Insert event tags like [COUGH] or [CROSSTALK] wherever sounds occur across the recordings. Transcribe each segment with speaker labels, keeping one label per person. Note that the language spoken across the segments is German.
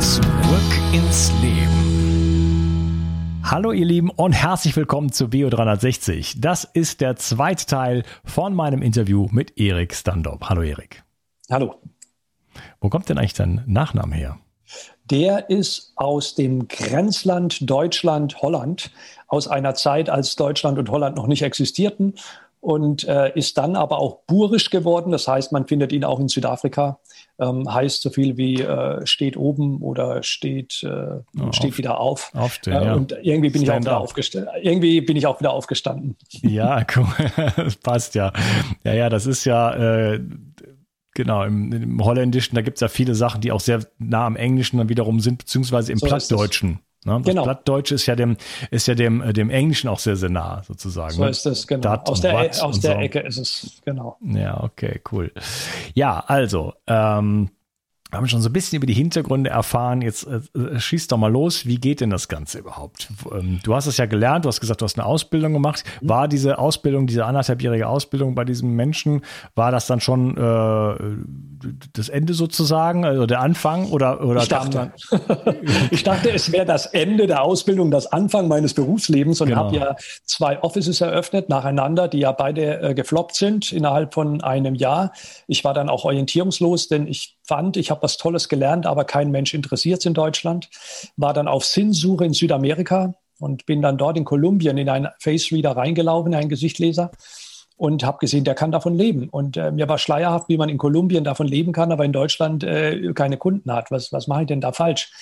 Speaker 1: Zurück ins Leben.
Speaker 2: Hallo ihr Lieben und herzlich willkommen zu Bio360. Das ist der zweite Teil von meinem Interview mit Erik Standop. Hallo Erik.
Speaker 3: Hallo.
Speaker 2: Wo kommt denn eigentlich dein Nachname her?
Speaker 3: Der ist aus dem Grenzland Deutschland, Holland, aus einer Zeit, als Deutschland und Holland noch nicht existierten und äh, ist dann aber auch burisch geworden. Das heißt, man findet ihn auch in Südafrika. Ähm, heißt so viel wie äh, steht oben oder steht, äh, oh, steht auf, wieder auf.
Speaker 2: Aufstehen, äh, ja.
Speaker 3: Und irgendwie bin, ich auch wieder aufgestanden. irgendwie bin ich auch wieder aufgestanden. [LAUGHS]
Speaker 2: Ja, cool. das passt ja. Ja, ja, das ist ja äh, Genau, im, im Holländischen, da gibt es ja viele Sachen, die auch sehr nah am Englischen dann wiederum sind, beziehungsweise im so Plattdeutschen. Ne? Das genau. Plattdeutsche ist ja dem, ist ja dem, äh, dem Englischen auch sehr, sehr nah, sozusagen.
Speaker 3: So ne? ist es, genau. Dat aus der, aus der so. Ecke ist es, genau.
Speaker 2: Ja, okay, cool. Ja, also, ähm, wir haben schon so ein bisschen über die Hintergründe erfahren. Jetzt äh, äh, schieß doch mal los. Wie geht denn das Ganze überhaupt? Ähm, du hast es ja gelernt. Du hast gesagt, du hast eine Ausbildung gemacht. War diese Ausbildung, diese anderthalbjährige Ausbildung bei diesem Menschen, war das dann schon äh, das Ende sozusagen, also der Anfang oder oder
Speaker 3: ich dachte, [LAUGHS] ich dachte, es wäre das Ende der Ausbildung, das Anfang meines Berufslebens und genau. habe ja zwei Offices eröffnet nacheinander, die ja beide äh, gefloppt sind innerhalb von einem Jahr. Ich war dann auch orientierungslos, denn ich fand, ich habe was Tolles gelernt, aber kein Mensch interessiert es in Deutschland. War dann auf Sinnsuche in Südamerika und bin dann dort in Kolumbien in einen Face Reader reingelaufen, einen Gesichtleser und habe gesehen, der kann davon leben. Und äh, mir war schleierhaft, wie man in Kolumbien davon leben kann, aber in Deutschland äh, keine Kunden hat. Was, was mache ich denn da falsch?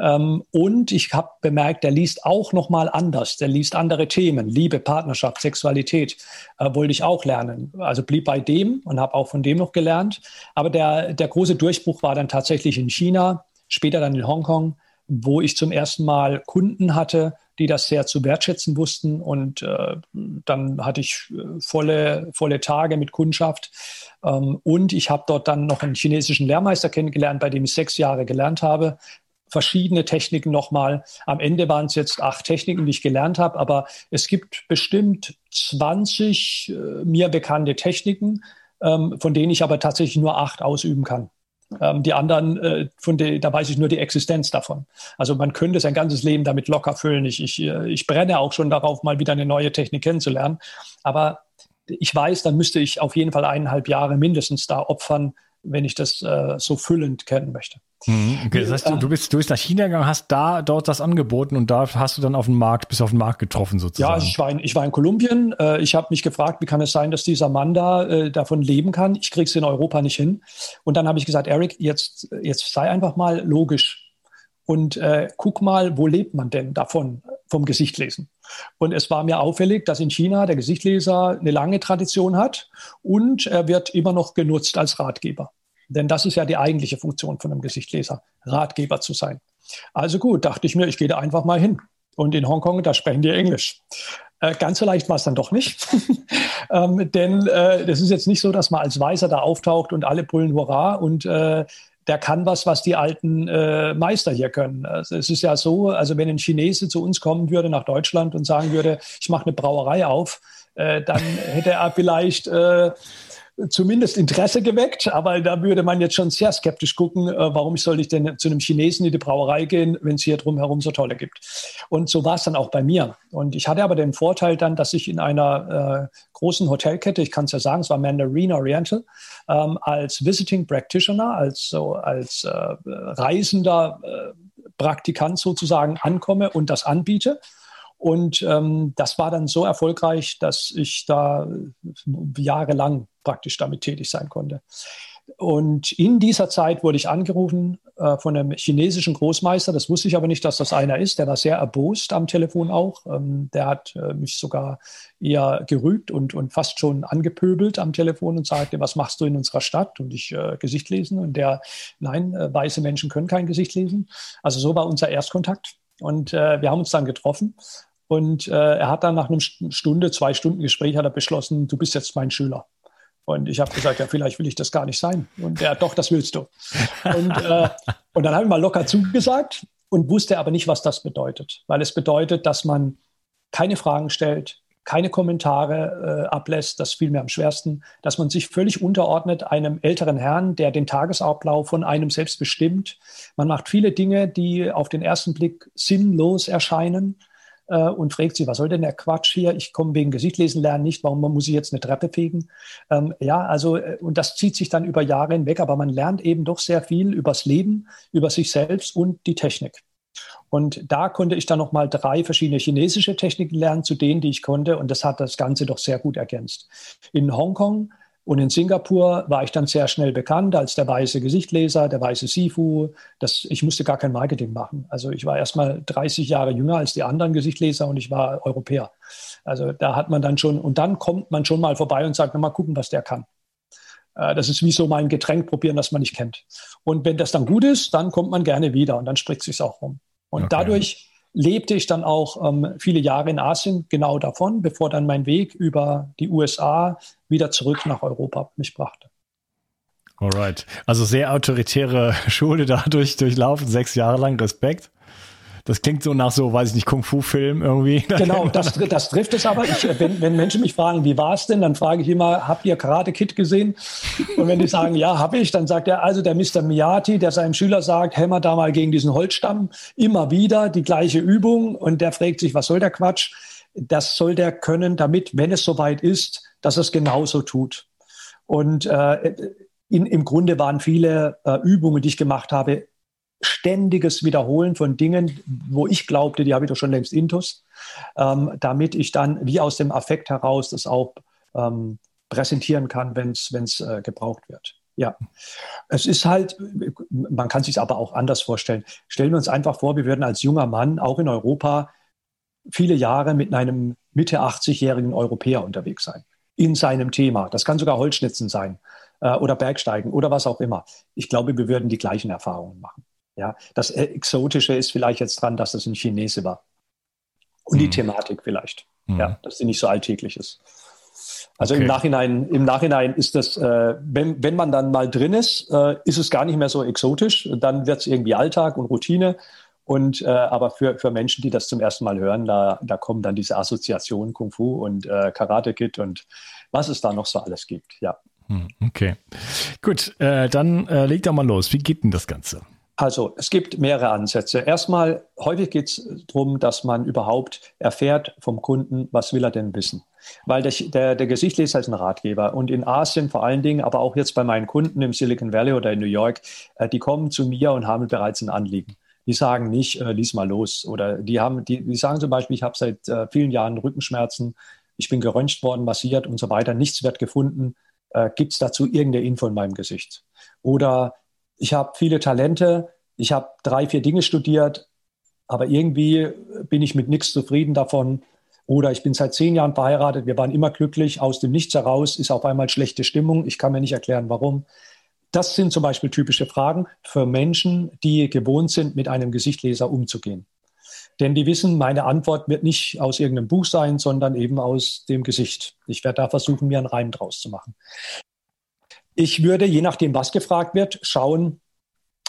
Speaker 3: Ähm, und ich habe bemerkt, der liest auch noch mal anders. Der liest andere Themen, Liebe, Partnerschaft, Sexualität, äh, wollte ich auch lernen. Also blieb bei dem und habe auch von dem noch gelernt. Aber der, der große Durchbruch war dann tatsächlich in China, später dann in Hongkong, wo ich zum ersten Mal Kunden hatte, die das sehr zu wertschätzen wussten. Und äh, dann hatte ich äh, volle, volle Tage mit Kundschaft. Ähm, und ich habe dort dann noch einen chinesischen Lehrmeister kennengelernt, bei dem ich sechs Jahre gelernt habe. Verschiedene Techniken nochmal. Am Ende waren es jetzt acht Techniken, die ich gelernt habe, aber es gibt bestimmt 20 äh, mir bekannte Techniken, ähm, von denen ich aber tatsächlich nur acht ausüben kann. Ähm, die anderen, äh, von de, da weiß ich nur die Existenz davon. Also man könnte sein ganzes Leben damit locker füllen. Ich, ich, äh, ich brenne auch schon darauf, mal wieder eine neue Technik kennenzulernen. Aber ich weiß, dann müsste ich auf jeden Fall eineinhalb Jahre mindestens da opfern, wenn ich das äh, so füllend kennen möchte.
Speaker 2: Mhm, okay, das heißt, du, du, bist, du bist nach China gegangen, hast da dort das angeboten und da hast du dann auf den Markt, bis auf den Markt getroffen sozusagen.
Speaker 3: Ja, also ich war in, ich war in Kolumbien. Äh, ich habe mich gefragt, wie kann es sein, dass dieser Mann da äh, davon leben kann? Ich kriege es in Europa nicht hin. Und dann habe ich gesagt, Eric, jetzt, jetzt sei einfach mal logisch und äh, guck mal, wo lebt man denn davon, vom Gesichtlesen? Und es war mir auffällig, dass in China der Gesichtleser eine lange Tradition hat und er wird immer noch genutzt als Ratgeber. Denn das ist ja die eigentliche Funktion von einem Gesichtleser, Ratgeber zu sein. Also gut, dachte ich mir, ich gehe da einfach mal hin. Und in Hongkong, da sprechen die Englisch. Äh, ganz so leicht war es dann doch nicht. [LAUGHS] ähm, denn äh, das ist jetzt nicht so, dass man als Weißer da auftaucht und alle brüllen Hurra und äh, der kann was, was die alten äh, Meister hier können. Also es ist ja so, also wenn ein Chinese zu uns kommen würde nach Deutschland und sagen würde, ich mache eine Brauerei auf, äh, dann [LAUGHS] hätte er vielleicht äh, zumindest Interesse geweckt, aber da würde man jetzt schon sehr skeptisch gucken, äh, warum soll ich denn zu einem Chinesen in die Brauerei gehen, wenn es hier drumherum so tolle gibt. Und so war es dann auch bei mir. Und ich hatte aber den Vorteil dann, dass ich in einer äh, großen Hotelkette, ich kann es ja sagen, es war Mandarin Oriental, ähm, als Visiting Practitioner, als, so, als äh, reisender äh, Praktikant sozusagen ankomme und das anbiete. Und ähm, das war dann so erfolgreich, dass ich da jahrelang praktisch damit tätig sein konnte. Und in dieser Zeit wurde ich angerufen äh, von einem chinesischen Großmeister. Das wusste ich aber nicht, dass das einer ist. Der war sehr erbost am Telefon auch. Ähm, der hat äh, mich sogar eher gerügt und, und fast schon angepöbelt am Telefon und sagte, was machst du in unserer Stadt? Und ich äh, Gesicht lesen. Und der, nein, äh, weiße Menschen können kein Gesicht lesen. Also so war unser Erstkontakt. Und äh, wir haben uns dann getroffen und äh, er hat dann nach einer Stunde, zwei Stunden Gespräch hat er beschlossen, du bist jetzt mein Schüler. Und ich habe gesagt, ja, vielleicht will ich das gar nicht sein. Und er, doch, das willst du. Und, äh, und dann habe ich mal locker zugesagt und wusste aber nicht, was das bedeutet. Weil es bedeutet, dass man keine Fragen stellt, keine Kommentare äh, ablässt, das fiel mir am schwersten, dass man sich völlig unterordnet einem älteren Herrn, der den Tagesablauf von einem selbst bestimmt. Man macht viele Dinge, die auf den ersten Blick sinnlos erscheinen äh, und fragt sich, was soll denn der Quatsch hier? Ich komme wegen Gesichtlesen lernen nicht, warum muss ich jetzt eine Treppe fegen? Ähm, ja, also, äh, und das zieht sich dann über Jahre hinweg, aber man lernt eben doch sehr viel übers Leben, über sich selbst und die Technik. Und da konnte ich dann nochmal drei verschiedene chinesische Techniken lernen, zu denen, die ich konnte. Und das hat das Ganze doch sehr gut ergänzt. In Hongkong und in Singapur war ich dann sehr schnell bekannt als der weiße Gesichtleser, der weiße Sifu. Das, ich musste gar kein Marketing machen. Also ich war erst mal 30 Jahre jünger als die anderen Gesichtleser und ich war Europäer. Also da hat man dann schon, und dann kommt man schon mal vorbei und sagt, na, mal gucken, was der kann. Äh, das ist wie so mal ein Getränk probieren, das man nicht kennt. Und wenn das dann gut ist, dann kommt man gerne wieder und dann spricht es sich auch rum. Und okay. dadurch lebte ich dann auch ähm, viele Jahre in Asien genau davon, bevor dann mein Weg über die USA wieder zurück nach Europa mich brachte.
Speaker 2: Alright. Also sehr autoritäre [LAUGHS] Schule dadurch durchlaufen, sechs Jahre lang Respekt. Das klingt so nach so, weiß ich nicht, Kung-Fu-Film irgendwie. [LAUGHS]
Speaker 3: Genau, das, das trifft es aber. Ich, wenn, wenn Menschen mich fragen, wie war es denn, dann frage ich immer, habt ihr Karate Kid gesehen? Und wenn die sagen, ja, habe ich, dann sagt er, also der Mr. Miyati, der seinem Schüler sagt, hämmer da mal gegen diesen Holzstamm, immer wieder die gleiche Übung. Und der fragt sich, was soll der Quatsch? Das soll der können, damit, wenn es soweit ist, dass es genauso tut. Und äh, in, im Grunde waren viele äh, Übungen, die ich gemacht habe, ständiges Wiederholen von Dingen, wo ich glaubte, die habe ich doch schon längst intus, ähm, damit ich dann wie aus dem Affekt heraus das auch ähm, präsentieren kann, wenn es äh, gebraucht wird. Ja, es ist halt, man kann sich aber auch anders vorstellen. Stellen wir uns einfach vor, wir würden als junger Mann auch in Europa viele Jahre mit einem Mitte 80-jährigen Europäer unterwegs sein, in seinem Thema. Das kann sogar Holzschnitzen sein äh, oder Bergsteigen oder was auch immer. Ich glaube, wir würden die gleichen Erfahrungen machen. Ja, das Exotische ist vielleicht jetzt dran, dass es ein Chinese war. Und mhm. die Thematik vielleicht. Mhm. Ja, dass sie nicht so alltäglich ist. Also okay. im Nachhinein, im Nachhinein ist das, äh, wenn, wenn man dann mal drin ist, äh, ist es gar nicht mehr so exotisch. Dann wird es irgendwie Alltag und Routine. Und äh, aber für, für Menschen, die das zum ersten Mal hören, da, da kommen dann diese Assoziationen Kung Fu und äh, Karate Kid und was es da noch so alles gibt. Ja.
Speaker 2: Hm, okay. Gut, äh, dann äh, leg doch mal los. Wie geht denn das Ganze?
Speaker 3: Also es gibt mehrere Ansätze. Erstmal, häufig geht es darum, dass man überhaupt erfährt vom Kunden, was will er denn wissen. Weil der, der, der Gesichtleser ist ein Ratgeber. Und in Asien vor allen Dingen, aber auch jetzt bei meinen Kunden im Silicon Valley oder in New York, äh, die kommen zu mir und haben bereits ein Anliegen. Die sagen nicht, äh, lies mal los. Oder die haben, die, die sagen zum Beispiel, ich habe seit äh, vielen Jahren Rückenschmerzen, ich bin geröntgt worden, massiert und so weiter, nichts wird gefunden. Äh, Gibt es dazu irgendeine Info in meinem Gesicht? Oder ich habe viele Talente, ich habe drei, vier Dinge studiert, aber irgendwie bin ich mit nichts zufrieden davon. Oder ich bin seit zehn Jahren verheiratet, wir waren immer glücklich, aus dem Nichts heraus ist auf einmal schlechte Stimmung, ich kann mir nicht erklären, warum. Das sind zum Beispiel typische Fragen für Menschen, die gewohnt sind, mit einem Gesichtleser umzugehen. Denn die wissen, meine Antwort wird nicht aus irgendeinem Buch sein, sondern eben aus dem Gesicht. Ich werde da versuchen, mir einen Reim draus zu machen. Ich würde, je nachdem, was gefragt wird, schauen,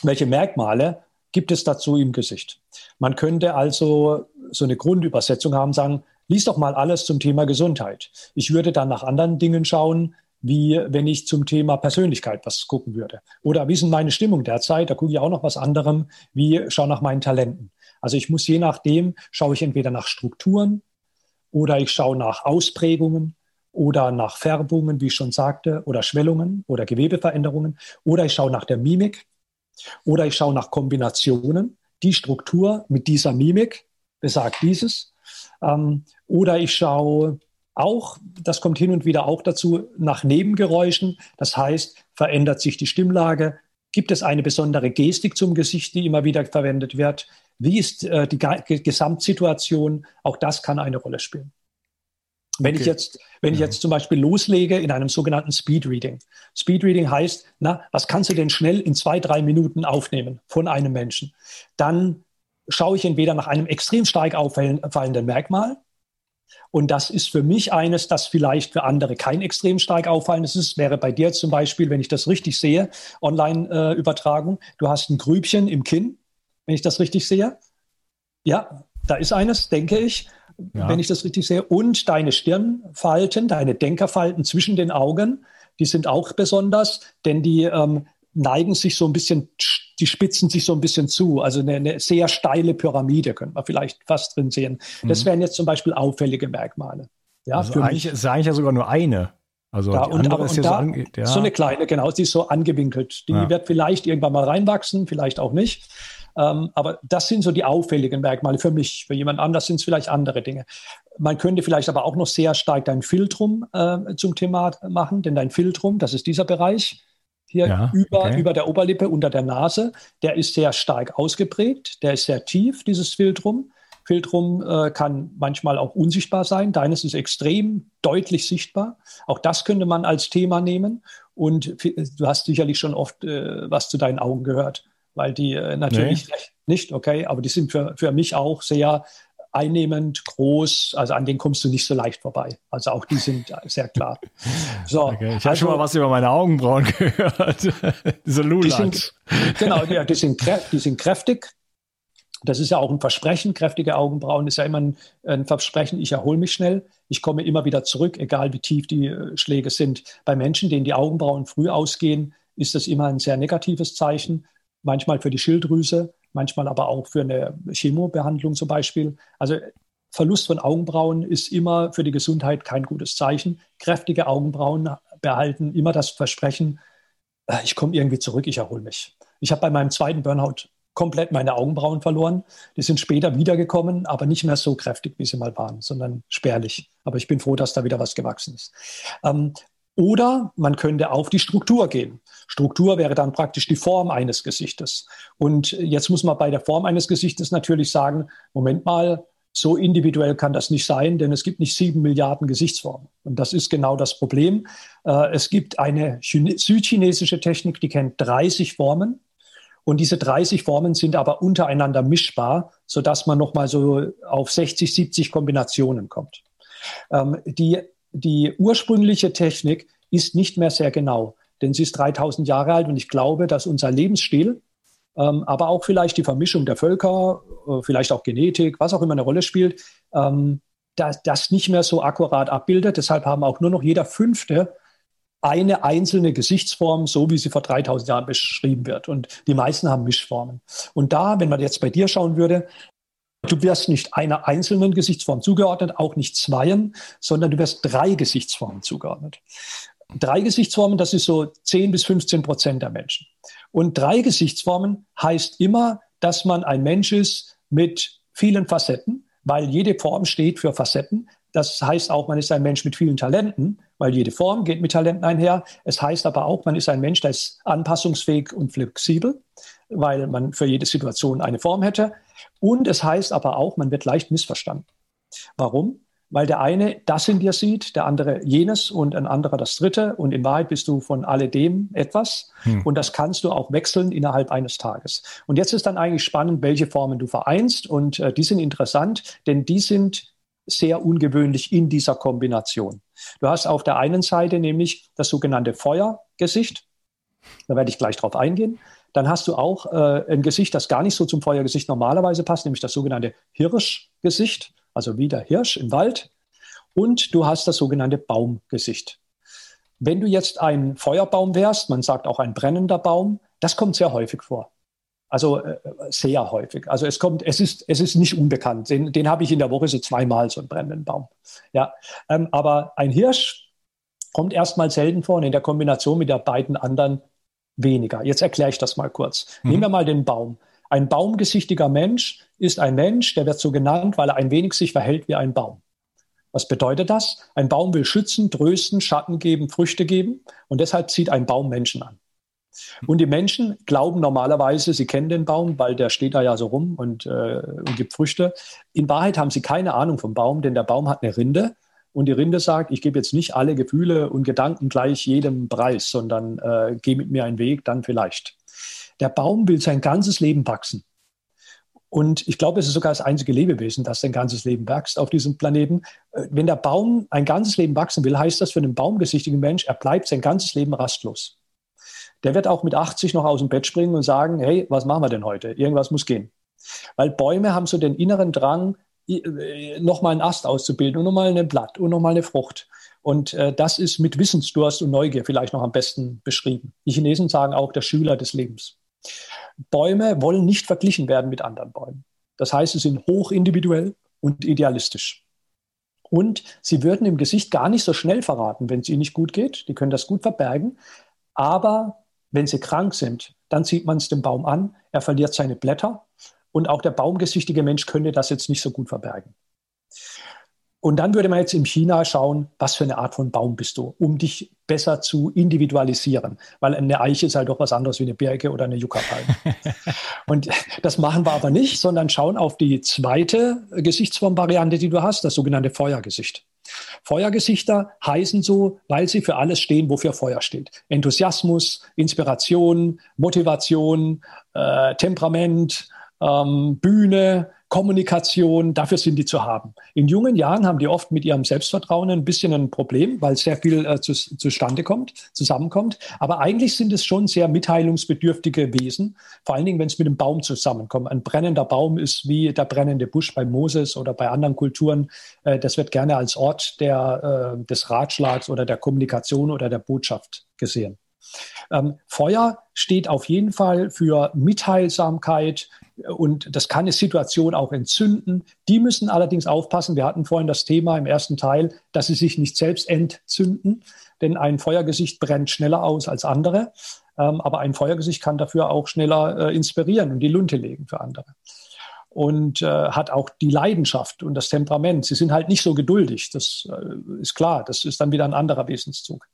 Speaker 3: welche Merkmale gibt es dazu im Gesicht. Man könnte also so eine Grundübersetzung haben, sagen, lies doch mal alles zum Thema Gesundheit. Ich würde dann nach anderen Dingen schauen, wie wenn ich zum Thema Persönlichkeit was gucken würde. Oder wie ist denn meine Stimmung derzeit? Da gucke ich auch noch was anderem, wie schau nach meinen Talenten. Also ich muss je nachdem, schaue ich entweder nach Strukturen oder ich schaue nach Ausprägungen oder nach Färbungen, wie ich schon sagte, oder Schwellungen oder Gewebeveränderungen, oder ich schaue nach der Mimik, oder ich schaue nach Kombinationen. Die Struktur mit dieser Mimik besagt dieses. Ähm, oder ich schaue auch, das kommt hin und wieder auch dazu, nach Nebengeräuschen. Das heißt, verändert sich die Stimmlage? Gibt es eine besondere Gestik zum Gesicht, die immer wieder verwendet wird? Wie ist äh, die Gesamtsituation? Auch das kann eine Rolle spielen. Wenn okay. ich jetzt, wenn ich jetzt zum Beispiel loslege in einem sogenannten Speedreading. Speedreading heißt, na, was kannst du denn schnell in zwei, drei Minuten aufnehmen von einem Menschen? Dann schaue ich entweder nach einem extrem stark auffallenden Merkmal. Und das ist für mich eines, das vielleicht für andere kein extrem stark auffallendes ist. Wäre bei dir zum Beispiel, wenn ich das richtig sehe, Online-Übertragung, du hast ein Grübchen im Kinn, wenn ich das richtig sehe. Ja, da ist eines, denke ich ja. wenn ich das richtig sehe. Und deine Stirnfalten, deine Denkerfalten zwischen den Augen, die sind auch besonders, denn die ähm, neigen sich so ein bisschen, die spitzen sich so ein bisschen zu. Also eine, eine sehr steile Pyramide könnte man vielleicht fast drin sehen. Das mhm. wären jetzt zum Beispiel auffällige Merkmale.
Speaker 2: Ja, also für eigentlich mich. ist eigentlich ja sogar nur eine. Also
Speaker 3: da, und, aber, ist und da, so, ja. so, eine kleine, genau, die ist so angewinkelt. Die ja. wird vielleicht irgendwann mal reinwachsen, vielleicht auch nicht. Ähm, aber das sind so die auffälligen Merkmale für mich. Für jemand anders sind es vielleicht andere Dinge. Man könnte vielleicht aber auch noch sehr stark dein Filtrum äh, zum Thema machen, denn dein Filtrum, das ist dieser Bereich hier ja, über, okay. über der Oberlippe, unter der Nase, der ist sehr stark ausgeprägt, der ist sehr tief, dieses Filtrum. Filtrum äh, kann manchmal auch unsichtbar sein. Deines ist extrem deutlich sichtbar. Auch das könnte man als Thema nehmen. Und du hast sicherlich schon oft äh, was zu deinen Augen gehört weil die äh, natürlich nee. nicht, okay, aber die sind für, für mich auch sehr einnehmend, groß, also an denen kommst du nicht so leicht vorbei. Also auch die sind sehr klar.
Speaker 2: So, [LAUGHS] okay. Ich habe also, schon mal was über meine Augenbrauen [LAUGHS] gehört.
Speaker 3: Diese Lulats. Genau, ja, die, sind, die sind kräftig. Das ist ja auch ein Versprechen. Kräftige Augenbrauen ist ja immer ein, ein Versprechen. Ich erhole mich schnell. Ich komme immer wieder zurück, egal wie tief die äh, Schläge sind. Bei Menschen, denen die Augenbrauen früh ausgehen, ist das immer ein sehr negatives Zeichen manchmal für die Schilddrüse, manchmal aber auch für eine Chemobehandlung zum Beispiel. Also Verlust von Augenbrauen ist immer für die Gesundheit kein gutes Zeichen. Kräftige Augenbrauen behalten immer das Versprechen, äh, ich komme irgendwie zurück, ich erhole mich. Ich habe bei meinem zweiten Burnout komplett meine Augenbrauen verloren. Die sind später wiedergekommen, aber nicht mehr so kräftig, wie sie mal waren, sondern spärlich. Aber ich bin froh, dass da wieder was gewachsen ist. Ähm, oder man könnte auf die Struktur gehen. Struktur wäre dann praktisch die Form eines Gesichtes. Und jetzt muss man bei der Form eines Gesichtes natürlich sagen, Moment mal, so individuell kann das nicht sein, denn es gibt nicht sieben Milliarden Gesichtsformen. Und das ist genau das Problem. Äh, es gibt eine südchinesische Technik, die kennt 30 Formen. Und diese 30 Formen sind aber untereinander mischbar, sodass man nochmal so auf 60, 70 Kombinationen kommt. Ähm, die die ursprüngliche Technik ist nicht mehr sehr genau, denn sie ist 3000 Jahre alt und ich glaube, dass unser Lebensstil, ähm, aber auch vielleicht die Vermischung der Völker, äh, vielleicht auch Genetik, was auch immer eine Rolle spielt, ähm, das, das nicht mehr so akkurat abbildet. Deshalb haben auch nur noch jeder Fünfte eine einzelne Gesichtsform, so wie sie vor 3000 Jahren beschrieben wird. Und die meisten haben Mischformen. Und da, wenn man jetzt bei dir schauen würde, du wirst nicht einer einzelnen Gesichtsform zugeordnet, auch nicht zweien, sondern du wirst drei Gesichtsformen zugeordnet. Drei Gesichtsformen, das ist so 10 bis 15 Prozent der Menschen. Und drei Gesichtsformen heißt immer, dass man ein Mensch ist mit vielen Facetten, weil jede Form steht für Facetten. Das heißt auch, man ist ein Mensch mit vielen Talenten, weil jede Form geht mit Talenten einher. Es heißt aber auch, man ist ein Mensch, der ist anpassungsfähig und flexibel, weil man für jede Situation eine Form hätte. Und es heißt aber auch, man wird leicht missverstanden. Warum? Weil der eine das in dir sieht, der andere jenes und ein anderer das dritte. Und in Wahrheit bist du von alledem etwas. Hm. Und das kannst du auch wechseln innerhalb eines Tages. Und jetzt ist dann eigentlich spannend, welche Formen du vereinst. Und äh, die sind interessant, denn die sind sehr ungewöhnlich in dieser Kombination. Du hast auf der einen Seite nämlich das sogenannte Feuergesicht. Da werde ich gleich drauf eingehen. Dann hast du auch äh, ein Gesicht, das gar nicht so zum Feuergesicht normalerweise passt, nämlich das sogenannte Hirschgesicht, also wie der Hirsch im Wald. Und du hast das sogenannte Baumgesicht. Wenn du jetzt ein Feuerbaum wärst, man sagt auch ein brennender Baum, das kommt sehr häufig vor. Also äh, sehr häufig. Also es kommt, es ist, es ist nicht unbekannt. Den, den habe ich in der Woche so zweimal, so einen brennenden Baum. Ja, ähm, aber ein Hirsch kommt erstmal selten vor und in der Kombination mit der beiden anderen weniger. Jetzt erkläre ich das mal kurz. Mhm. Nehmen wir mal den Baum. Ein baumgesichtiger Mensch ist ein Mensch, der wird so genannt, weil er ein wenig sich verhält wie ein Baum. Was bedeutet das? Ein Baum will schützen, trösten, Schatten geben, Früchte geben und deshalb zieht ein Baum Menschen an. Und die Menschen glauben normalerweise, sie kennen den Baum, weil der steht da ja so rum und, äh, und gibt Früchte. In Wahrheit haben sie keine Ahnung vom Baum, denn der Baum hat eine Rinde und die Rinde sagt, ich gebe jetzt nicht alle Gefühle und Gedanken gleich jedem Preis, sondern äh, geh mit mir einen Weg, dann vielleicht. Der Baum will sein ganzes Leben wachsen. Und ich glaube, es ist sogar das einzige Lebewesen, das sein ganzes Leben wächst auf diesem Planeten. Äh, wenn der Baum ein ganzes Leben wachsen will, heißt das für einen baumgesichtigen Mensch, er bleibt sein ganzes Leben rastlos der wird auch mit 80 noch aus dem Bett springen und sagen, hey, was machen wir denn heute? Irgendwas muss gehen. Weil Bäume haben so den inneren Drang, nochmal einen Ast auszubilden und nochmal ein Blatt und nochmal eine Frucht. Und äh, das ist mit Wissensdurst und Neugier vielleicht noch am besten beschrieben. Die Chinesen sagen auch der Schüler des Lebens. Bäume wollen nicht verglichen werden mit anderen Bäumen. Das heißt, sie sind hochindividuell und idealistisch. Und sie würden im Gesicht gar nicht so schnell verraten, wenn es ihnen nicht gut geht. Die können das gut verbergen. Aber wenn sie krank sind, dann sieht man es dem Baum an, er verliert seine Blätter und auch der baumgesichtige Mensch könnte das jetzt nicht so gut verbergen. Und dann würde man jetzt in China schauen, was für eine Art von Baum bist du, um dich besser zu individualisieren. Weil eine Eiche ist halt doch was anderes wie eine Birke oder eine Yucca-Palme. [LAUGHS] und das machen wir aber nicht, sondern schauen auf die zweite Gesichtsformvariante, die du hast, das sogenannte Feuergesicht. Feuergesichter heißen so, weil sie für alles stehen, wofür Feuer steht. Enthusiasmus, Inspiration, Motivation, äh, Temperament, ähm, Bühne, Kommunikation, dafür sind die zu haben. In jungen Jahren haben die oft mit ihrem Selbstvertrauen ein bisschen ein Problem, weil sehr viel äh, zu, zustande kommt, zusammenkommt. Aber eigentlich sind es schon sehr mitteilungsbedürftige Wesen, vor allen Dingen, wenn es mit einem Baum zusammenkommt. Ein brennender Baum ist wie der brennende Busch bei Moses oder bei anderen Kulturen. Äh, das wird gerne als Ort der, äh, des Ratschlags oder der Kommunikation oder der Botschaft gesehen. Ähm, Feuer steht auf jeden Fall für Mitteilsamkeit und das kann eine Situation auch entzünden. Die müssen allerdings aufpassen. Wir hatten vorhin das Thema im ersten Teil, dass sie sich nicht selbst entzünden, denn ein Feuergesicht brennt schneller aus als andere. Ähm, aber ein Feuergesicht kann dafür auch schneller äh, inspirieren und die Lunte legen für andere und äh, hat auch die Leidenschaft und das Temperament. Sie sind halt nicht so geduldig, das äh, ist klar, das ist dann wieder ein anderer Wesenszug.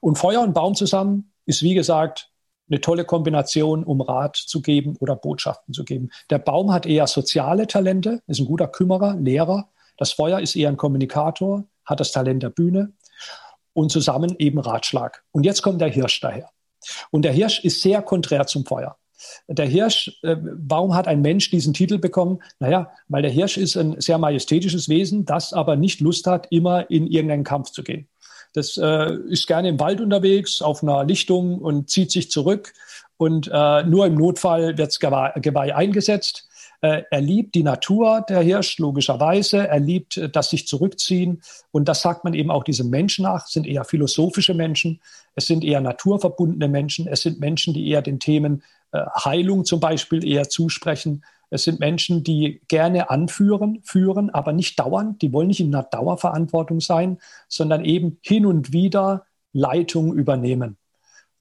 Speaker 3: Und Feuer und Baum zusammen ist, wie gesagt, eine tolle Kombination, um Rat zu geben oder Botschaften zu geben. Der Baum hat eher soziale Talente, ist ein guter Kümmerer, Lehrer. Das Feuer ist eher ein Kommunikator, hat das Talent der Bühne und zusammen eben Ratschlag. Und jetzt kommt der Hirsch daher. Und der Hirsch ist sehr konträr zum Feuer. Der Hirsch, äh, warum hat ein Mensch diesen Titel bekommen? Naja, weil der Hirsch ist ein sehr majestätisches Wesen, das aber nicht Lust hat, immer in irgendeinen Kampf zu gehen. Das äh, ist gerne im Wald unterwegs, auf einer Lichtung und zieht sich zurück. Und äh, nur im Notfall wird Geweih, Geweih eingesetzt. Äh, er liebt die Natur, der Hirsch, logischerweise. Er liebt äh, das sich zurückziehen. Und das sagt man eben auch diesem Menschen nach. Es sind eher philosophische Menschen. Es sind eher naturverbundene Menschen. Es sind Menschen, die eher den Themen äh, Heilung zum Beispiel eher zusprechen. Es sind Menschen, die gerne anführen, führen, aber nicht dauernd. Die wollen nicht in einer Dauerverantwortung sein, sondern eben hin und wieder Leitung übernehmen.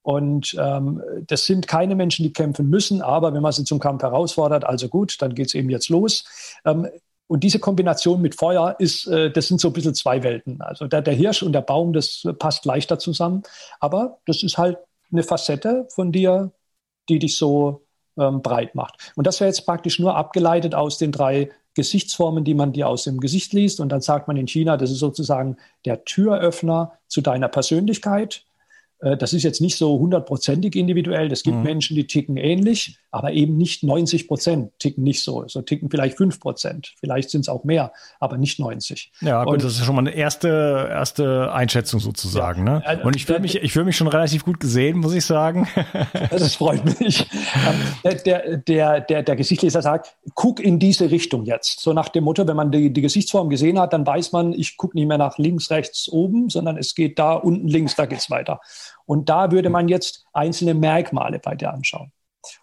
Speaker 3: Und ähm, das sind keine Menschen, die kämpfen müssen, aber wenn man sie zum Kampf herausfordert, also gut, dann geht es eben jetzt los. Ähm, und diese Kombination mit Feuer ist, äh, das sind so ein bisschen zwei Welten. Also der, der Hirsch und der Baum, das passt leichter zusammen. Aber das ist halt eine Facette von dir, die dich so ähm, breit macht. Und das wäre jetzt praktisch nur abgeleitet aus den drei Gesichtsformen, die man dir aus dem Gesicht liest. Und dann sagt man in China, das ist sozusagen der Türöffner zu deiner Persönlichkeit. Äh, das ist jetzt nicht so hundertprozentig individuell. Es gibt mhm. Menschen, die ticken ähnlich, aber eben nicht 90 Prozent ticken nicht so. So ticken vielleicht 5 Prozent. Vielleicht sind es auch mehr, aber nicht 90.
Speaker 2: Ja, gut, und, das ist schon mal eine erste, erste Einschätzung sozusagen. Ja, ne? Also und ich fühle mich, ich fühle mich schon relativ gut gesehen, muss ich sagen. [LAUGHS]
Speaker 3: Das freut mich. Ähm, der, der, der, der Gesichtsleser sagt, guck in diese Richtung jetzt. So nach dem Motto, wenn man die, die Gesichtsform gesehen hat, dann weiß man, ich gucke nicht mehr nach links, rechts, oben, sondern es geht da unten links, da geht es weiter. Und da würde man jetzt einzelne Merkmale bei dir anschauen,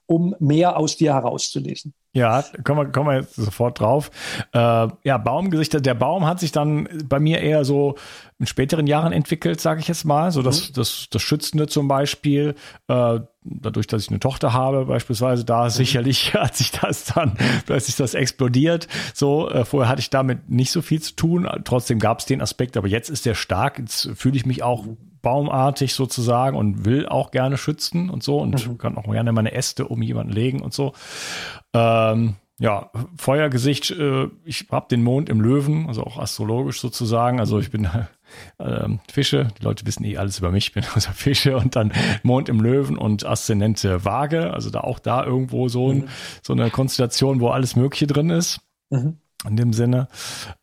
Speaker 3: um mehr aus dir herauszulesen.
Speaker 2: Ja, kommen wir, kommen wir jetzt sofort drauf. Äh, ja, Baumgesichter. Der Baum hat sich dann bei mir eher so in späteren Jahren entwickelt, sage ich jetzt mal. So das, mhm. das, das Schützende zum Beispiel. Äh, dadurch, dass ich eine Tochter habe, beispielsweise, da mhm. sicherlich [LAUGHS] hat sich das dann, plötzlich das explodiert. So, äh, vorher hatte ich damit nicht so viel zu tun. Trotzdem gab es den Aspekt, aber jetzt ist der stark. Jetzt fühle ich mich auch baumartig sozusagen und will auch gerne schützen und so und mhm. kann auch gerne meine Äste um jemanden legen und so. Ähm, ja, Feuergesicht, äh, ich habe den Mond im Löwen, also auch astrologisch sozusagen. Also ich bin äh, Fische, die Leute wissen eh alles über mich, ich bin [LAUGHS] also Fische und dann Mond im Löwen und Aszendente Waage, also da auch da irgendwo so, ein, mhm. so eine Konstellation, wo alles Mögliche drin ist. Mhm. In dem Sinne.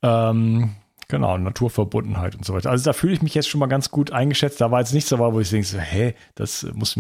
Speaker 2: Ähm, Genau, Naturverbundenheit und so weiter. Also da fühle ich mich jetzt schon mal ganz gut eingeschätzt. Da war jetzt nichts dabei, wo ich denke, so, hä, das muss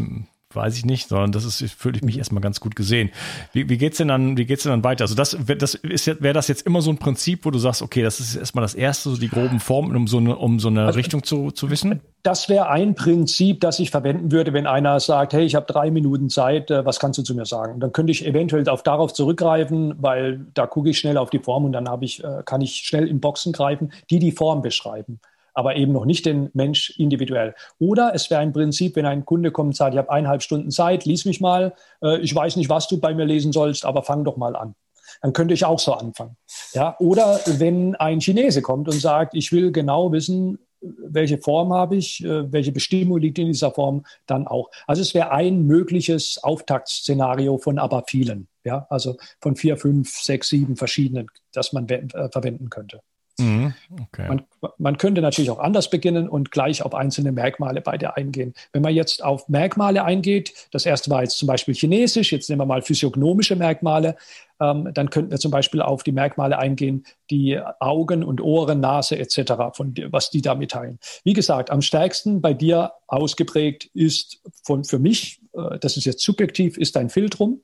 Speaker 2: weiß ich nicht, sondern das ist, fühle ich mich mhm. erstmal ganz gut gesehen. Wie, wie geht's denn dann, wie geht's denn dann weiter? Also das, das ist wäre das jetzt immer so ein Prinzip, wo du sagst, okay, das ist erstmal das erste, so die groben Formen, um so eine, um so eine also, Richtung zu, zu wissen?
Speaker 3: Das wäre ein Prinzip, das ich verwenden würde, wenn einer sagt, hey, ich habe drei Minuten Zeit, äh, was kannst du zu mir sagen? Dann könnte ich eventuell auf darauf zurückgreifen, weil da gucke ich schnell auf die Form und dann habe ich, äh, kann ich schnell in Boxen greifen, die die Form beschreiben aber eben noch nicht den Mensch individuell. Oder es wäre ein Prinzip, wenn ein Kunde kommt und sagt, ich habe eineinhalb Stunden Zeit, lies mich mal, äh, ich weiß nicht, was du bei mir lesen sollst, aber fang doch mal an. Dann könnte ich auch so anfangen. Ja, oder wenn ein Chinese kommt und sagt, ich will genau wissen, welche Form habe ich, äh, welche Bestimmung liegt in dieser Form, dann auch. Also es wäre ein mögliches Auftaktszenario von aber vielen, ja, also von vier, fünf, sechs, sieben verschiedenen, das man äh, verwenden könnte. Mhm, okay. man, man, könnte natürlich auch anders beginnen und gleich auf einzelne Merkmale bei dir eingehen. Wenn man jetzt auf Merkmale eingeht, das erste war jetzt zum Beispiel Chinesisch, jetzt nehmen wir mal physiognomische Merkmale, ähm, dann könnten wir zum Beispiel auf die Merkmale eingehen, die Augen und Ohren, Nase etc., von, was die da mitteilen. Wie gesagt, am stärksten bei dir ausgeprägt ist von, für mich, äh, das ist jetzt subjektiv, ist dein Filtrum.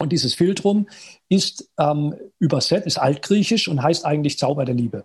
Speaker 3: Und dieses Filtrum ist ähm, übersetzt, ist altgriechisch und heißt eigentlich Zauber der Liebe.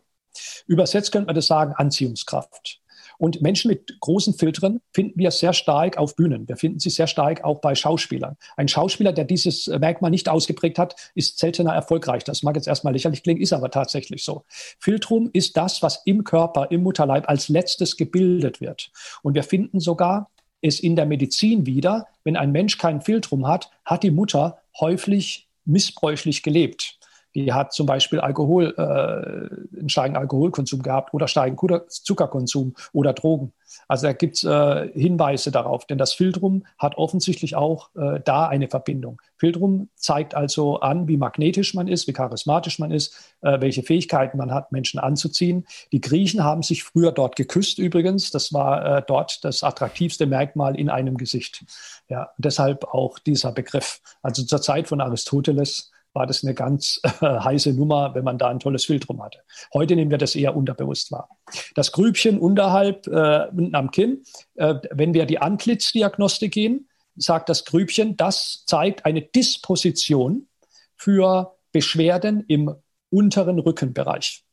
Speaker 3: Übersetzt könnte man das sagen, Anziehungskraft. Und Menschen mit großen Filtern finden wir sehr stark auf Bühnen. Wir finden sie sehr stark auch bei Schauspielern. Ein Schauspieler, der dieses Merkmal nicht ausgeprägt hat, ist seltener erfolgreich. Das mag jetzt erstmal lächerlich klingen, ist aber tatsächlich so. Filtrum ist das, was im Körper, im Mutterleib als letztes gebildet wird. Und wir finden sogar es in der Medizin wieder, wenn ein Mensch kein Filtrum hat, hat die Mutter häufig missbräuchlich gelebt. Die hat zum Beispiel Alkohol, äh, einen steigenden Alkoholkonsum gehabt oder steigenden Zuckerkonsum oder Drogen. Also da gibt es äh, Hinweise darauf, denn das Filtrum hat offensichtlich auch äh, da eine Verbindung. Filtrum zeigt also an, wie magnetisch man ist, wie charismatisch man ist, äh, welche Fähigkeiten man hat, Menschen anzuziehen. Die Griechen haben sich früher dort geküsst übrigens. Das war äh, dort das attraktivste Merkmal in einem Gesicht. Ja, deshalb auch dieser Begriff. Also zur Zeit von Aristoteles war das eine ganz [LAUGHS] äh, heiße Nummer, wenn man da ein tolles Filtrum hatte. Heute nehmen wir das eher unterbewusst wahr. Das Grübchen unterhalb, äh, unten am Kinn, äh, wenn wir die Antlitzdiagnostik gehen, sagt das Grübchen, das zeigt eine Disposition für Beschwerden im unteren Rückenbereich.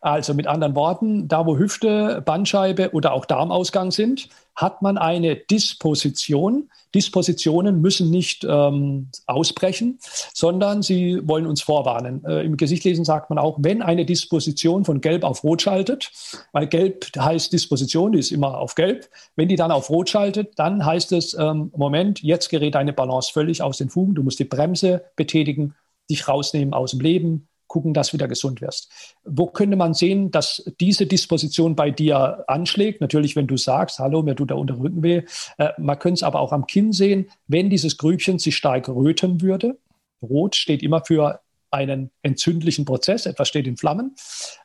Speaker 3: Also mit anderen Worten, da wo Hüfte, Bandscheibe oder auch Darmausgang sind, hat man eine Disposition. Dispositionen müssen nicht ähm, ausbrechen, sondern sie wollen uns vorwarnen. Äh, Im Gesichtlesen sagt man auch, wenn eine Disposition von Gelb auf Rot schaltet, weil Gelb heißt Disposition, die ist immer auf Gelb. Wenn die dann auf Rot schaltet, dann heißt es, ähm, Moment, jetzt gerät deine Balance völlig aus den Fugen. Du musst die Bremse betätigen, dich rausnehmen aus dem Leben, gucken, dass du wieder gesund wirst. Wo könnte man sehen, dass diese Disposition bei dir anschlägt? Natürlich, wenn du sagst, hallo, mir tut der Unterrücken weh. Äh, man könnte es aber auch am Kinn sehen, wenn dieses Grübchen sich stark röten würde. Rot steht immer für einen entzündlichen Prozess, etwas steht in Flammen,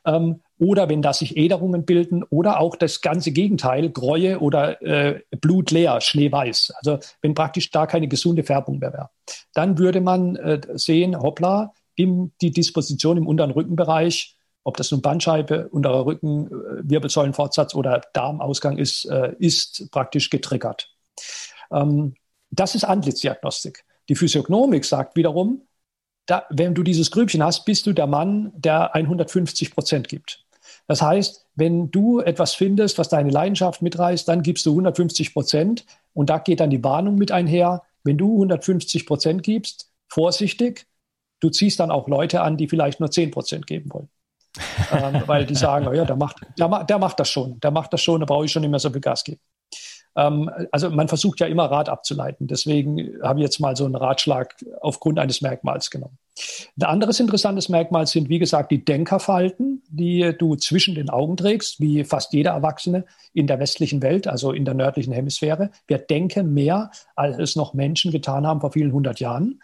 Speaker 3: ähm, oder wenn da sich Äderungen bilden oder auch das ganze Gegenteil, Gräue oder äh, blutleer, schneeweiß. Also wenn praktisch da keine gesunde Färbung mehr wäre. Dann würde man äh, sehen, hoppla, im, die Disposition im unteren Rückenbereich, ob das nun Bandscheibe, unterer Rücken, äh, Wirbelsäulenfortsatz oder Darmausgang ist, äh, ist praktisch getriggert. Ähm, das ist Antlitzdiagnostik. Die Physiognomik sagt wiederum, da, wenn du dieses Grübchen hast, bist du der Mann, der 150 Prozent gibt. Das heißt, wenn du etwas findest, was deine Leidenschaft mitreißt, dann gibst du 150 Prozent und da geht dann die Warnung mit einher. Wenn du 150 Prozent gibst, vorsichtig, du ziehst dann auch Leute an, die vielleicht nur 10 Prozent geben wollen. ähm, [LAUGHS] weil die sagen, oh ja, der macht, der, der, macht das schon, der macht das schon, da brauche ich schon nicht mehr so viel Gas geben. Ähm, also man versucht ja immer Rat abzuleiten. Deswegen habe ich jetzt mal so einen Ratschlag aufgrund eines Merkmals genommen. Ein anderes interessantes Merkmal sind, wie gesagt, die Denkerfalten, die du zwischen den Augen trägst, wie fast jeder Erwachsene in der westlichen Welt, also in der nördlichen Hemisphäre. Wir denken mehr, als es noch Menschen getan haben vor vielen hundert Jahren.